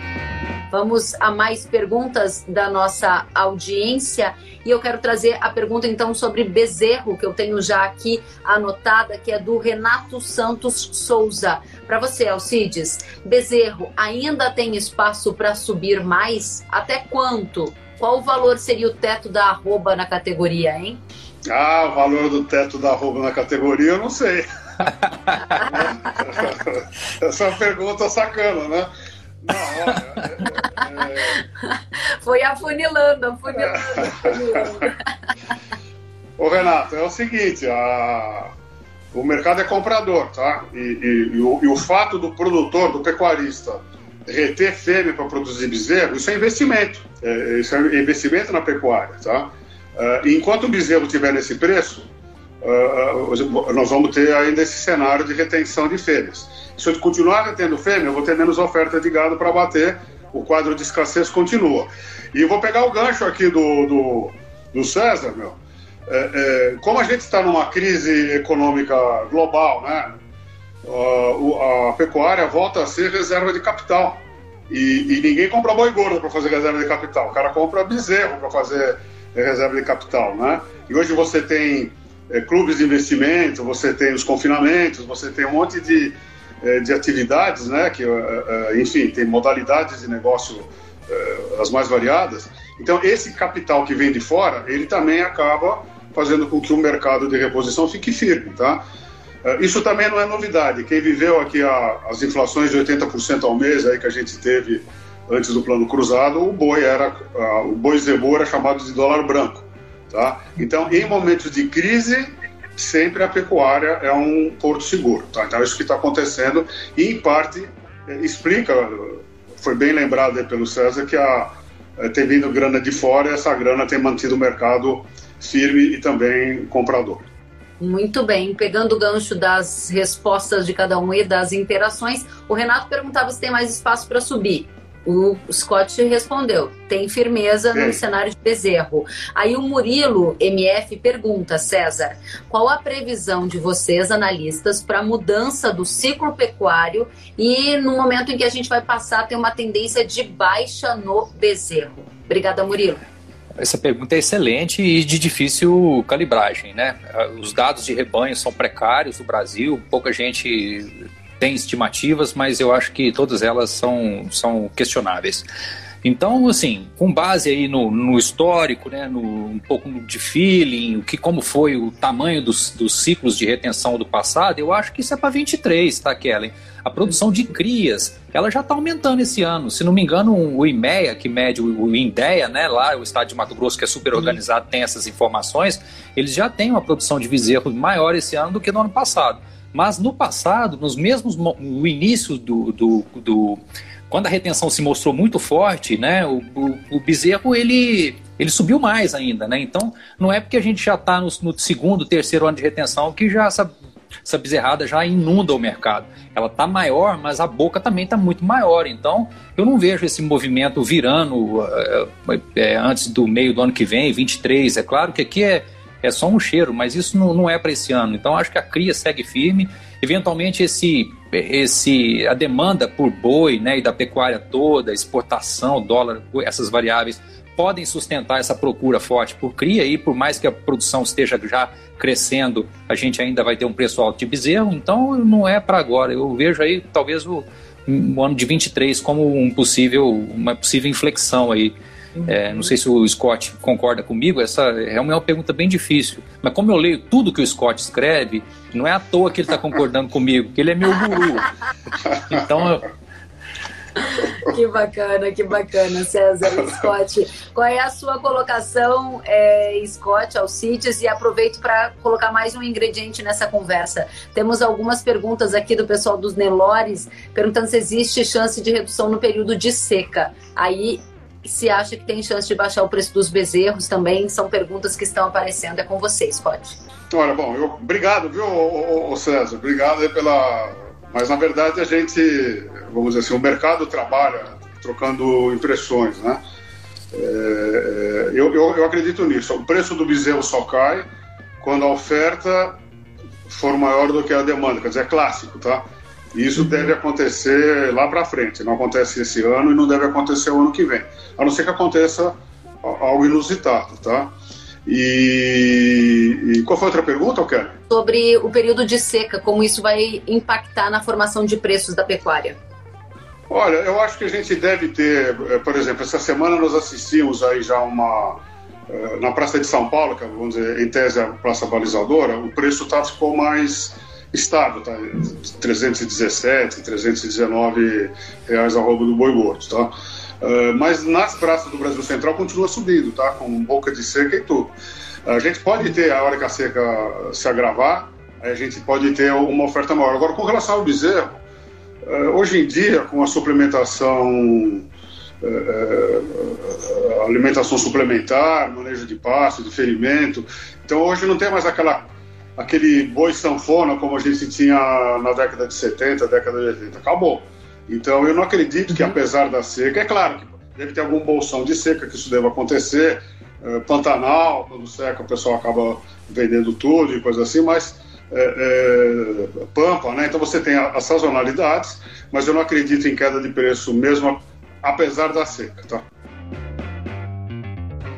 Vamos a mais perguntas da nossa audiência. E eu quero trazer a pergunta então sobre bezerro, que eu tenho já aqui anotada, que é do Renato Santos Souza. Para você, Alcides, bezerro ainda tem espaço para subir mais? Até quanto? Qual o valor seria o teto da arroba na categoria, hein? Ah, o valor do teto da arroba na categoria eu não sei. Essa é uma pergunta sacana, né? Não, olha, é, é... Foi afunilando, afunilando, afunilando. Ô Renato, é o seguinte, a... o mercado é comprador, tá? E, e, e, o, e, o, fato do produtor, do pecuarista, reter fêmea para produzir bezerro, isso é investimento. É, isso é investimento na pecuária, tá? Uh, enquanto o bezerro estiver nesse preço, uh, nós vamos ter ainda esse cenário de retenção de fêmeas. Se eu continuar tendo fêmea, eu vou ter menos oferta de gado para bater, o quadro de escassez continua. E eu vou pegar o gancho aqui do, do, do César, meu. É, é, como a gente está numa crise econômica global, né? a pecuária volta a ser reserva de capital. E, e ninguém compra boi gordo para fazer reserva de capital. O cara compra bezerro para fazer reserva de capital, né? E hoje você tem é, clubes de investimento, você tem os confinamentos, você tem um monte de, é, de atividades, né, que, enfim, tem modalidades de negócio as mais variadas. Então, esse capital que vem de fora, ele também acaba fazendo com que o mercado de reposição fique firme, tá? Isso também não é novidade. Quem viveu aqui a, as inflações de 80% ao mês aí que a gente teve antes do plano cruzado, o boi era o boi zebu era chamado de dólar branco, tá? Então, em momentos de crise, sempre a pecuária é um porto seguro, tá? Então, isso que está acontecendo e em parte explica, foi bem lembrado pelo César que a é, tem vindo grana de fora essa grana tem mantido o mercado firme e também comprador. Muito bem, pegando o gancho das respostas de cada um e das interações, o Renato perguntava se tem mais espaço para subir. O Scott respondeu: tem firmeza no cenário de bezerro. Aí o Murilo MF pergunta, César, qual a previsão de vocês, analistas, para a mudança do ciclo pecuário e no momento em que a gente vai passar a ter uma tendência de baixa no bezerro? Obrigada, Murilo. Essa pergunta é excelente e de difícil calibragem, né? Os dados de rebanho são precários no Brasil, pouca gente tem estimativas, mas eu acho que todas elas são, são questionáveis. Então, assim, com base aí no, no histórico, né, no, um pouco de feeling, o que, como foi o tamanho dos, dos ciclos de retenção do passado, eu acho que isso é para 23, tá, Kellen? A produção de crias, ela já está aumentando esse ano. Se não me engano, o IMEA, que mede o, INDEA, né, lá, o estado de Mato Grosso, que é super organizado, tem essas informações, eles já têm uma produção de bezerro maior esse ano do que no ano passado. Mas no passado, nos mesmos no início do, do, do quando a retenção se mostrou muito forte, né, o, o, o, bezerro ele, ele subiu mais ainda, né? Então não é porque a gente já está no, no, segundo, terceiro ano de retenção que já essa, essa bezerrada já inunda o mercado. Ela está maior, mas a boca também está muito maior. Então eu não vejo esse movimento virando uh, é, antes do meio do ano que vem, 23. É claro que aqui é é só um cheiro, mas isso não, não é para esse ano. Então acho que a cria segue firme. Eventualmente esse, esse a demanda por boi, né, e da pecuária toda, exportação, dólar, essas variáveis podem sustentar essa procura forte por cria e por mais que a produção esteja já crescendo, a gente ainda vai ter um preço alto de bezerro, então não é para agora. Eu vejo aí talvez o, o ano de 23 como um possível, uma possível inflexão aí é, não sei se o Scott concorda comigo, essa é uma pergunta bem difícil. Mas como eu leio tudo que o Scott escreve, não é à toa que ele está concordando comigo, que ele é meu guru. Então eu, que bacana, que bacana, César Scott. Qual é a sua colocação, é, Scott, ao CITES? E aproveito para colocar mais um ingrediente nessa conversa. Temos algumas perguntas aqui do pessoal dos Nelores, perguntando se existe chance de redução no período de seca. Aí se acha que tem chance de baixar o preço dos bezerros também, são perguntas que estão aparecendo. É com você, Scott. Olha, bom, eu, obrigado, viu, César? Obrigado pela. Mas na verdade a gente, vamos dizer assim, o mercado trabalha trocando impressões, né? É, é, eu, eu, eu acredito nisso. O preço do bezerro só cai quando a oferta for maior do que a demanda. Quer dizer, é clássico, tá? Isso deve acontecer lá para frente. Não acontece esse ano e não deve acontecer o ano que vem. A não ser que aconteça algo inusitado, tá? E, e qual foi a outra pergunta, Kelly? Sobre o período de seca, como isso vai impactar na formação de preços da pecuária. Olha, eu acho que a gente deve ter, eh, por exemplo, essa semana nós assistimos aí já uma eh, na Praça de São Paulo, que é, vamos dizer, em tese a praça balizadora, o preço tá, ficou mais estável, tá? 317, 319 reais a roubo do boi gordo, tá? Uh, mas nas praças do Brasil Central continua subindo, tá? Com boca de seca e tudo. A gente pode ter, a hora que a seca se agravar, a gente pode ter uma oferta maior. Agora, com relação ao bezerro, uh, hoje em dia, com a suplementação, uh, alimentação suplementar, manejo de pasto, de ferimento, então hoje não tem mais aquela aquele boi sanfona como a gente tinha na década de 70, década de 80. Acabou. Então eu não acredito que, uhum. apesar da seca, é claro que deve ter algum bolsão de seca que isso deva acontecer. É, Pantanal, quando seca, o pessoal acaba vendendo tudo e coisa assim, mas é, é, Pampa, né? Então você tem as sazonalidades, mas eu não acredito em queda de preço mesmo apesar da seca, tá?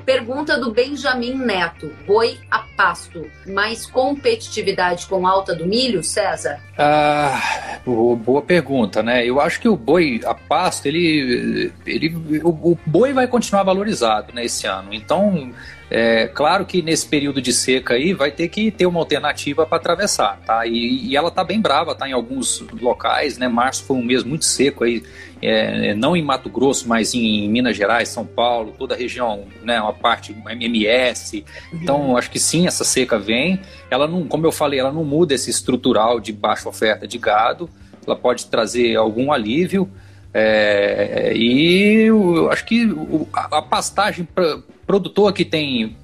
Pergunta do Benjamin Neto: boi a pasto, mais competitividade com alta do milho, César? Ah, boa pergunta, né? Eu acho que o boi a pasto, ele, ele o, o boi vai continuar valorizado né, esse ano. Então, é, claro que nesse período de seca aí vai ter que ter uma alternativa para atravessar, tá? E, e ela tá bem brava, tá? Em alguns locais, né? Março foi um mês muito seco aí, é, não em Mato Grosso, mas em Minas Gerais, São Paulo, toda a região, né? Uma parte MS. Então, acho que sim, essa seca vem. Ela não, como eu falei, ela não muda esse estrutural de baixa oferta de gado. Ela pode trazer algum alívio. É, e eu acho que a, pastagem pra, produtor que tem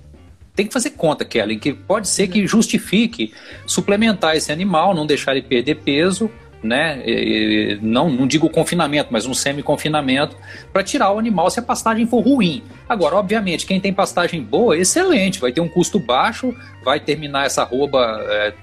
tem que fazer conta, Kelly, que pode ser que justifique suplementar esse animal, não deixar ele perder peso, né? E, não, não digo confinamento, mas um semi-confinamento, para tirar o animal se a pastagem for ruim. Agora, obviamente, quem tem pastagem boa, excelente, vai ter um custo baixo, vai terminar essa rouba é,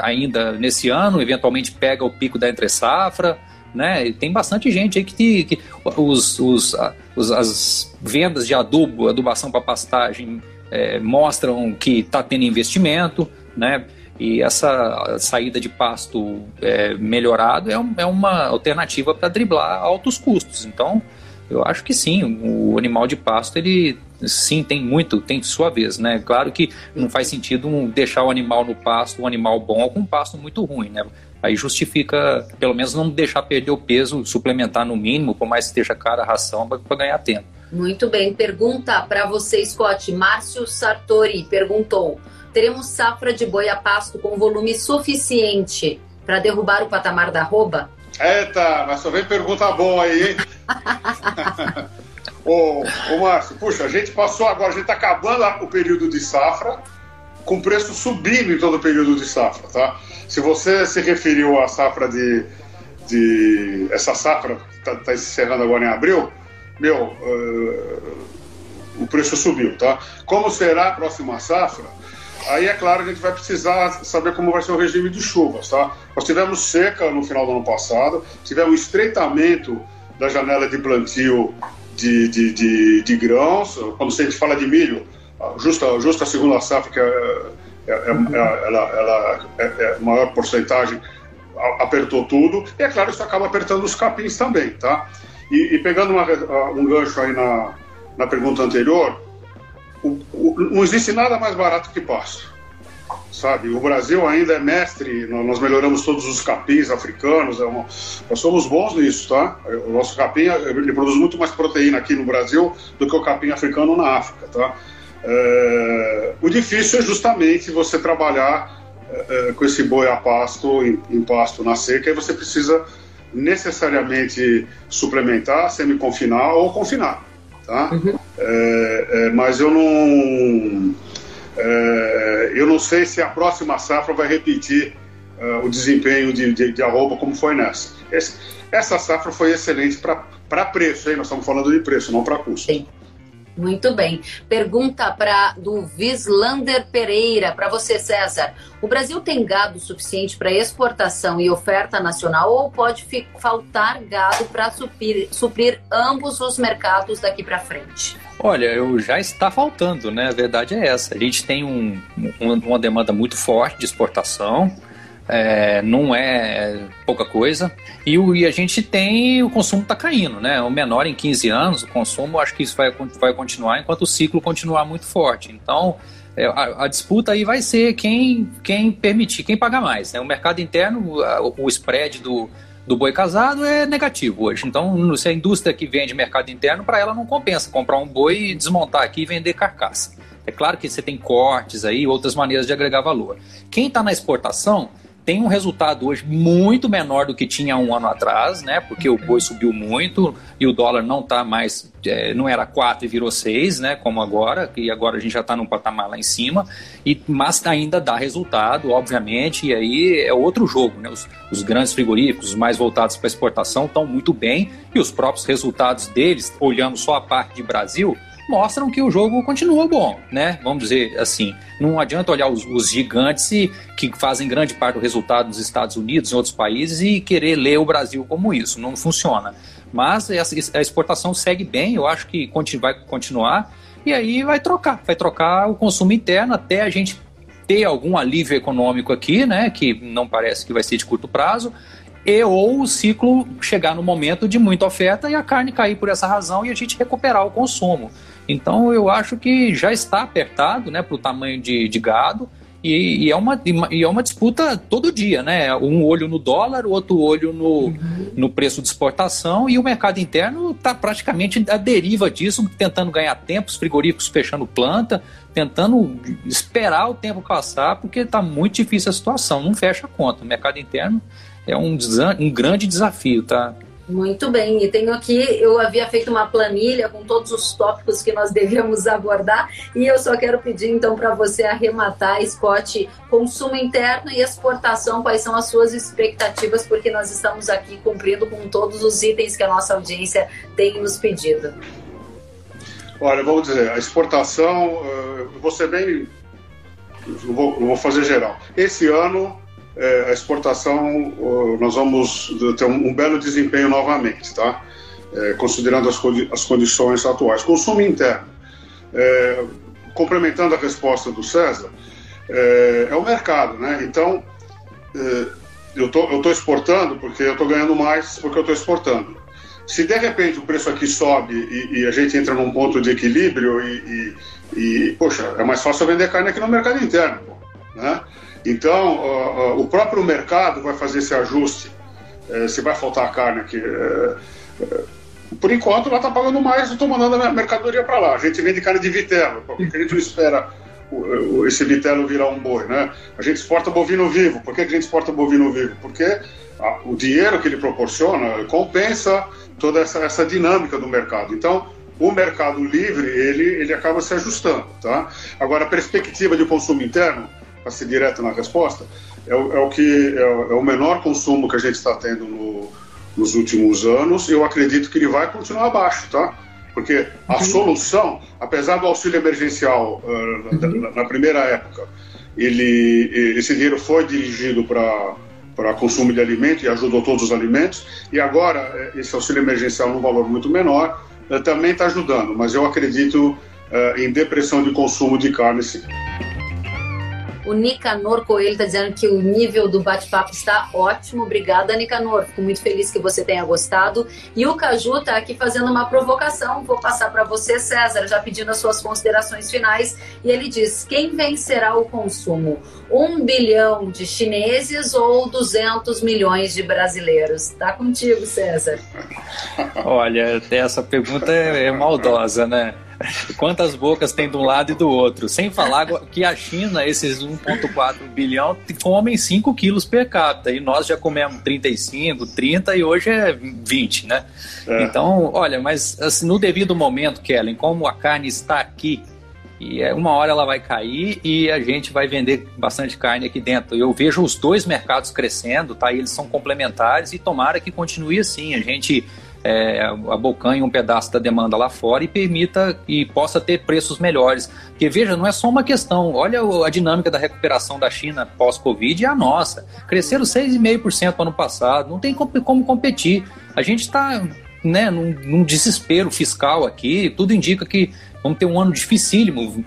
ainda nesse ano, eventualmente pega o pico da entre-safra né? E tem bastante gente aí que, que os, os, os, as vendas de adubo, adubação para pastagem é, mostram que está tendo investimento, né? E essa saída de pasto é, melhorado é, é uma alternativa para driblar altos custos. Então, eu acho que sim, o animal de pasto ele sim tem muito, tem sua vez, né? Claro que não faz sentido deixar o animal no pasto, um animal bom com um pasto muito ruim, né? Aí justifica, pelo menos, não deixar perder o peso, suplementar no mínimo, por mais que esteja cara a ração, para ganhar tempo. Muito bem. Pergunta para você, Scott. Márcio Sartori perguntou: teremos safra de boi a pasto com volume suficiente para derrubar o patamar da arroba? Eita, mas só vem pergunta boa aí, hein? ô, ô, Márcio, puxa, a gente passou agora, a gente está acabando o período de safra, com preço subindo em todo o período de safra, tá? Se você se referiu à safra de. de essa safra está tá encerrando agora em abril, meu, uh, o preço subiu, tá? Como será a próxima safra? Aí é claro que a gente vai precisar saber como vai ser o regime de chuvas, tá? Nós tivemos seca no final do ano passado, tivemos estreitamento da janela de plantio de, de, de, de grãos. Quando a gente fala de milho, justa, justa a segunda safra, que é é, é, ela, ela é, é, maior porcentagem apertou tudo, e é claro, isso acaba apertando os capins também, tá? E, e pegando uma, um gancho aí na, na pergunta anterior, o, o, não existe nada mais barato que pasto, sabe? O Brasil ainda é mestre, nós melhoramos todos os capins africanos, é uma, nós somos bons nisso, tá? O nosso capim, ele produz muito mais proteína aqui no Brasil do que o capim africano na África, tá? É, o difícil é justamente você trabalhar é, é, com esse boi a pasto, em, em, pasto na seca, e você precisa necessariamente suplementar, semi-confinar ou confinar. Tá? Uhum. É, é mas eu não, eu não sei se a próxima safra vai repetir o desempenho de, de, de arroba como foi nessa. Esse, essa safra foi excelente para preço, hein? nós estamos falando de preço, não para custo. Sim. Muito bem. Pergunta para do Vislander Pereira, para você, César. O Brasil tem gado suficiente para exportação e oferta nacional ou pode faltar gado para suprir, suprir ambos os mercados daqui para frente? Olha, eu já está faltando, né? A verdade é essa. A gente tem um, um, uma demanda muito forte de exportação é, não é pouca coisa. E, o, e a gente tem, o consumo está caindo, né? O menor em 15 anos, o consumo, acho que isso vai, vai continuar enquanto o ciclo continuar muito forte. Então, é, a, a, disputa aí vai ser quem, quem permitir, quem paga mais. Né? O mercado interno, o, o spread do, do boi casado é negativo hoje. Então, se a indústria que vende mercado interno, para ela não compensa comprar um boi e desmontar aqui e vender carcaça. É claro que você tem cortes aí, outras maneiras de agregar valor. Quem está na exportação tem um resultado hoje muito menor do que tinha um ano atrás, né? Porque o boi subiu muito e o dólar não está mais, é, não era 4 e virou 6, né? Como agora, e agora a gente já está num patamar lá em cima, e, mas ainda dá resultado, obviamente, e aí é outro jogo, né? Os, os grandes frigoríficos, os mais voltados para exportação, estão muito bem, e os próprios resultados deles, olhando só a parte de Brasil, mostram que o jogo continua bom, né? Vamos dizer assim. Não adianta olhar os, os gigantes que fazem grande parte do resultado nos Estados Unidos, em outros países, e querer ler o Brasil como isso. Não funciona. Mas a exportação segue bem, eu acho que vai continuar, e aí vai trocar, vai trocar o consumo interno até a gente ter algum alívio econômico aqui, né, que não parece que vai ser de curto prazo, e ou o ciclo chegar no momento de muita oferta e a carne cair por essa razão e a gente recuperar o consumo. Então eu acho que já está apertado né, para o tamanho de, de gado. E, e, é uma, e é uma disputa todo dia, né? Um olho no dólar, o outro olho no, uhum. no preço de exportação, e o mercado interno está praticamente à deriva disso, tentando ganhar tempo, os frigoríficos fechando planta, tentando esperar o tempo passar, porque está muito difícil a situação, não fecha a conta. O mercado interno é um, um grande desafio, tá? Muito bem, e tenho aqui, eu havia feito uma planilha com todos os tópicos que nós devíamos abordar, e eu só quero pedir então para você arrematar, Scott, consumo interno e exportação, quais são as suas expectativas, porque nós estamos aqui cumprindo com todos os itens que a nossa audiência tem nos pedido. Olha, vamos dizer, a exportação, uh, vou ser bem. Não vou, não vou fazer geral. Esse ano é, a exportação, nós vamos ter um, belo desempenho novamente, tá? É, considerando as, as, condições atuais. Consumo interno, é, complementando a resposta do César, é, é o mercado, né? Então, é, eu tô, estou exportando porque eu estou ganhando mais porque eu estou exportando. Se de repente o preço aqui sobe e, e, a gente entra num ponto de equilíbrio e, e, e, poxa, é mais fácil vender carne aqui no mercado interno, né? Então, o próprio mercado vai fazer esse ajuste. Uh, se vai faltar carne aqui. Eh, eh, por enquanto, ela está pagando mais, estou mandando a mercadoria para lá. A gente vende carne de vitelo, porque a gente não espera esse vitelo virar um boi, né? A gente exporta bovino vivo. Por que a gente exporta bovino vivo? Porque o dinheiro que ele proporciona compensa toda essa, essa dinâmica do mercado. Então, o mercado livre, ele, ele acaba se ajustando, tá? Agora, a perspectiva de consumo interno, para ser direto na resposta, é o, é o que é o, é o, menor consumo que a gente está tendo no, nos últimos anos. Eu acredito que ele vai continuar abaixo, tá? Porque a uhum. solução, apesar do auxílio emergencial uh, uhum. na, na, primeira época, ele, esse dinheiro foi dirigido para para consumo de alimento e ajudou todos os alimentos. E agora, eh, esse auxílio emergencial num valor muito menor uh, também está ajudando, mas eu acredito uh, em depressão de consumo de carne sim. O Nicanor Coelho está dizendo que o nível do bate-papo está ótimo. Obrigada, Nicanor. Fico muito feliz que você tenha gostado. E o Caju está aqui fazendo uma provocação. Vou passar para você, César, já pedindo as suas considerações finais. E ele diz: quem vencerá o consumo? Um bilhão de chineses ou 200 milhões de brasileiros? Está contigo, César. Olha, essa pergunta é maldosa, né? Quantas bocas tem de um lado e do outro? Sem falar que a China, esses 1,4 bilhão, comem 5 quilos per capita. E nós já comemos 35, 30 e hoje é 20, né? É. Então, olha, mas assim, no devido momento, Kellen, como a carne está aqui, e é, uma hora ela vai cair e a gente vai vender bastante carne aqui dentro. Eu vejo os dois mercados crescendo, tá? E eles são complementares e tomara que continue assim. A gente é, abocanhe um pedaço da demanda lá fora e permita e possa ter preços melhores. Porque veja, não é só uma questão, olha a dinâmica da recuperação da China pós-Covid e a nossa. Cresceram 6,5% ano passado, não tem como competir. A gente está né, num, num desespero fiscal aqui, tudo indica que Vamos ter um ano dificílimo.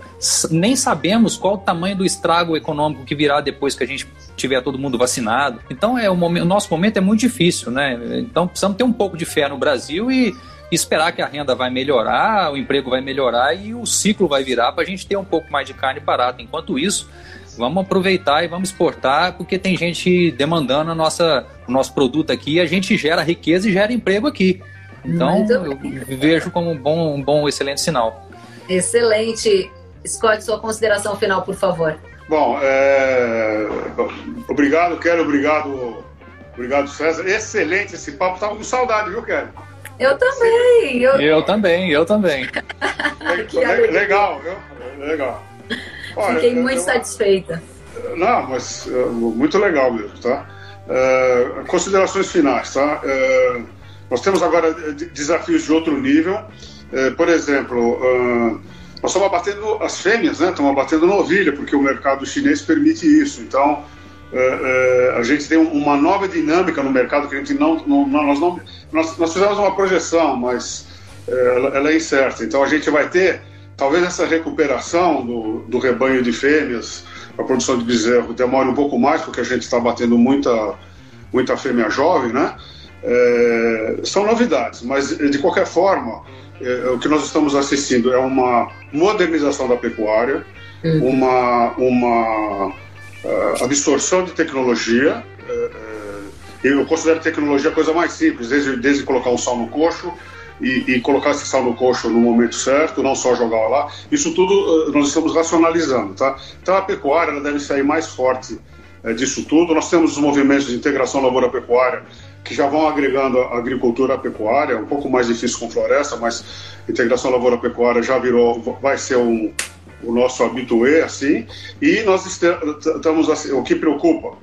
Nem sabemos qual o tamanho do estrago econômico que virá depois que a gente tiver todo mundo vacinado. Então é o, momento, o nosso momento é muito difícil, né? Então precisamos ter um pouco de fé no Brasil e esperar que a renda vai melhorar, o emprego vai melhorar e o ciclo vai virar para a gente ter um pouco mais de carne barata. Enquanto isso, vamos aproveitar e vamos exportar, porque tem gente demandando a nossa, o nosso produto aqui a gente gera riqueza e gera emprego aqui. Então, eu vejo como um bom, um bom, excelente sinal. Excelente. Scott, sua consideração final, por favor. Bom, é... obrigado, Kelly, obrigado, obrigado, César. Excelente esse papo, tava com saudade, viu, Kelly? Eu também. Eu, eu também, eu também. legal, viu? Legal. Olha, Fiquei muito eu... satisfeita. Não, mas uh, muito legal mesmo, tá? Uh, considerações finais, tá? Uh, nós temos agora desafios de outro nível. É, por exemplo, uh, nós estamos abatendo as fêmeas, né? Estamos abatendo novilha, porque o mercado chinês permite isso. Então, é, a gente tem uma nova dinâmica no mercado que a gente não, não nós não nós, nós, fizemos uma projeção, mas ela, ela, é incerta. Então a gente vai ter talvez essa recuperação do, do rebanho de fêmeas, a produção de bezerro demore um pouco mais porque a gente está batendo muita muita fêmea jovem, né? É, são novidades, mas de qualquer forma é, o que nós estamos assistindo é uma modernização da pecuária, uhum. uma uma uh, absorção de tecnologia. Uh, eu considero tecnologia a coisa mais simples, desde, desde colocar um sal no coxo e, e, colocar esse sal no coxo no momento certo, não só jogar lá. Isso tudo uh, nós estamos racionalizando, tá? Então a pecuária deve sair mais forte disso tudo. Nós temos os movimentos de integração lavoura-pecuária que já vão agregando a agricultura à pecuária, um pouco mais difícil com floresta, mas integração lavoura-pecuária já virou, vai ser um, o nosso habitué, assim, e nós estamos, assim, o que preocupa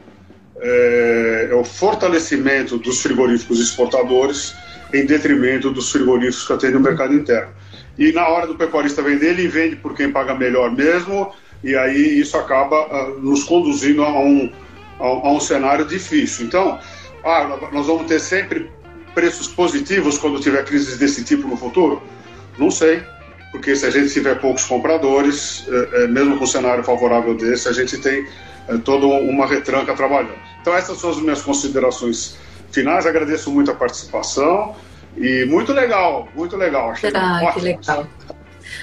é, é, o fortalecimento dos frigoríficos exportadores em detrimento dos frigoríficos que atendem o mercado interno. E na hora do pecuarista vender, ele vende por quem paga melhor mesmo, e aí isso acaba uh, nos conduzindo a um, a, um cenário difícil. Então, ah, nós vamos ter sempre preços positivos quando tiver crises desse tipo no futuro? Não sei porque se a gente tiver poucos compradores, é, é, mesmo com um cenário favorável desse, a gente tem é, toda uma retranca trabalhando. Então essas são as minhas considerações finais. Agradeço muito a participação e muito legal, muito legal. Achei ah, que legal.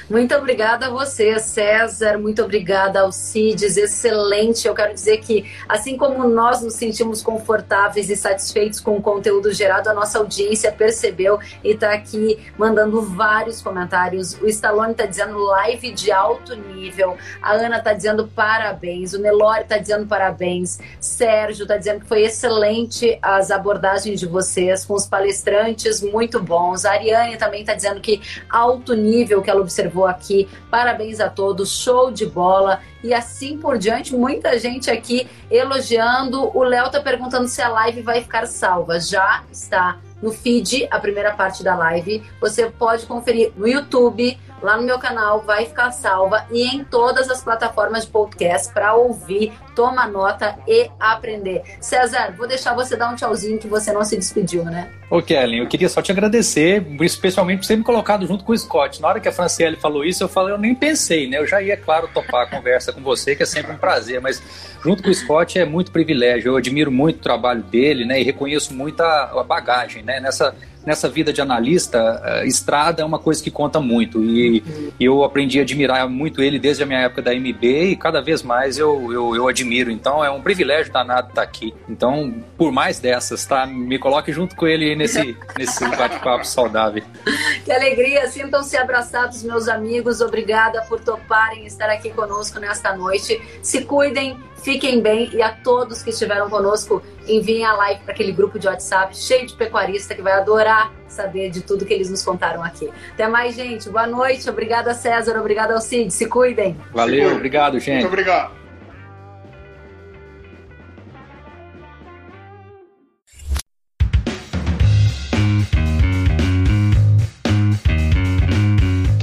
Muito obrigada a você, César. Muito obrigada ao Cides. Excelente. Eu quero dizer que, assim como nós nos sentimos confortáveis e satisfeitos com o conteúdo gerado, a nossa audiência percebeu e está aqui mandando vários comentários. O Stallone está dizendo live de alto nível. A Ana está dizendo parabéns. O Nelore está dizendo parabéns. Sérgio está dizendo que foi excelente as abordagens de vocês com os palestrantes, muito bons. A Ariane também está dizendo que alto nível que ela observou aqui. Parabéns a todos, show de bola e assim por diante. Muita gente aqui elogiando. O Léo tá perguntando se a live vai ficar salva. Já está no feed, a primeira parte da live. Você pode conferir no YouTube, lá no meu canal, vai ficar salva e em todas as plataformas de podcast para ouvir, tomar nota e aprender. César, vou deixar você dar um tchauzinho que você não se despediu, né? Ô, Kellen, eu queria só te agradecer, especialmente por você me colocado junto com o Scott. Na hora que a Franciele falou isso, eu falei, eu nem pensei, né? Eu já ia, claro, topar a conversa com você, que é sempre um prazer, mas junto com o Scott é muito privilégio. Eu admiro muito o trabalho dele, né? E reconheço muito a, a bagagem, né? Nessa nessa vida de analista, uh, estrada é uma coisa que conta muito. E eu aprendi a admirar muito ele desde a minha época da MB e cada vez mais eu, eu, eu admiro. Então é um privilégio danado estar aqui. Então, por mais dessas, tá? Me coloque junto com ele nesse, nesse bate-papo saudável. Que alegria! Sintam-se abraçados, meus amigos. Obrigada por toparem estar aqui conosco nesta noite. Se cuidem Fiquem bem e a todos que estiveram conosco, enviem a live para aquele grupo de WhatsApp cheio de pecuarista que vai adorar saber de tudo que eles nos contaram aqui. Até mais, gente. Boa noite. Obrigada, César. Obrigada ao Cid. Se cuidem. Valeu. Obrigado, gente. Muito obrigado.